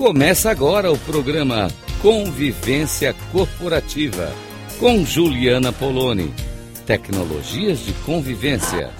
Começa agora o programa Convivência Corporativa com Juliana Poloni. Tecnologias de convivência.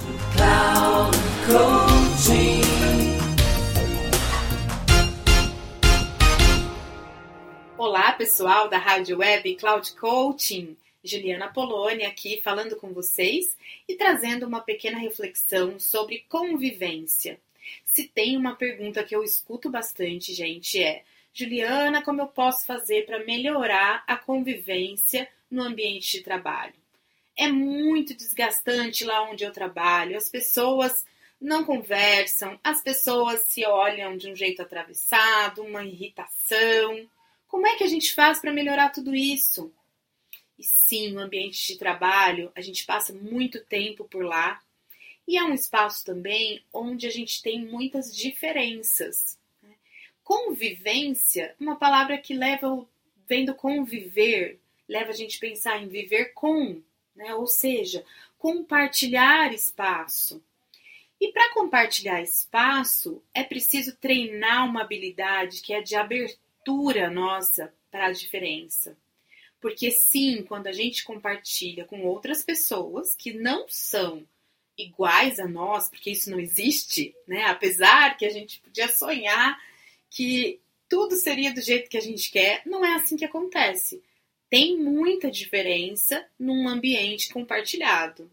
Olá, pessoal da Rádio Web Cloud Coaching. Juliana Poloni aqui falando com vocês e trazendo uma pequena reflexão sobre convivência. Se tem uma pergunta que eu escuto bastante, gente, é: Juliana, como eu posso fazer para melhorar a convivência no ambiente de trabalho? É muito desgastante lá onde eu trabalho, as pessoas não conversam, as pessoas se olham de um jeito atravessado, uma irritação. Como é que a gente faz para melhorar tudo isso? E sim, o ambiente de trabalho, a gente passa muito tempo por lá, e é um espaço também onde a gente tem muitas diferenças. Né? Convivência, uma palavra que leva, vem do conviver, leva a gente a pensar em viver com, né? ou seja, compartilhar espaço. E para compartilhar espaço, é preciso treinar uma habilidade que é de abertura nossa para a diferença. Porque sim, quando a gente compartilha com outras pessoas que não são iguais a nós, porque isso não existe, né? Apesar que a gente podia sonhar que tudo seria do jeito que a gente quer, não é assim que acontece. Tem muita diferença num ambiente compartilhado.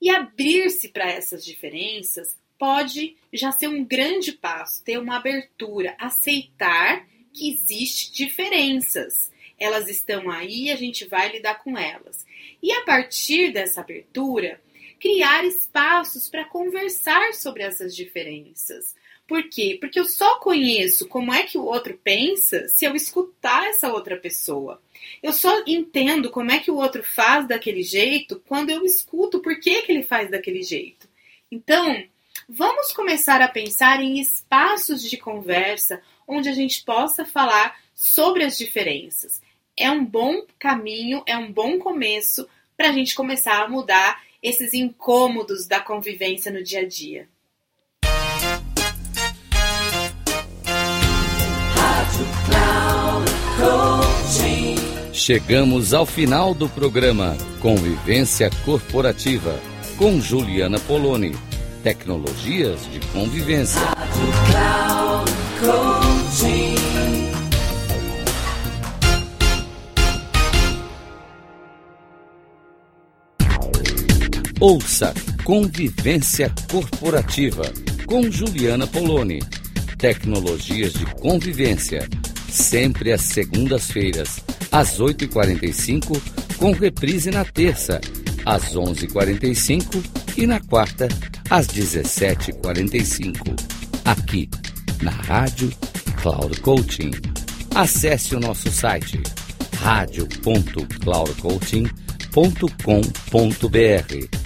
E abrir-se para essas diferenças pode já ser um grande passo, ter uma abertura, aceitar que existe diferenças. Elas estão aí, a gente vai lidar com elas. E a partir dessa abertura, criar espaços para conversar sobre essas diferenças. Por quê? Porque eu só conheço como é que o outro pensa se eu escutar essa outra pessoa. Eu só entendo como é que o outro faz daquele jeito quando eu escuto por que, que ele faz daquele jeito. Então, vamos começar a pensar em espaços de conversa onde a gente possa falar sobre as diferenças. É um bom caminho, é um bom começo para a gente começar a mudar esses incômodos da convivência no dia a dia. Chegamos ao final do programa Convivência Corporativa com Juliana Poloni. Tecnologias de convivência. Ouça Convivência Corporativa com Juliana Poloni. Tecnologias de convivência. Sempre às segundas-feiras, às 8h45, com reprise na terça, às 11h45 e na quarta, às 17h45. Aqui, na Rádio Cloud Coaching. Acesse o nosso site radio.cloudcoaching.com.br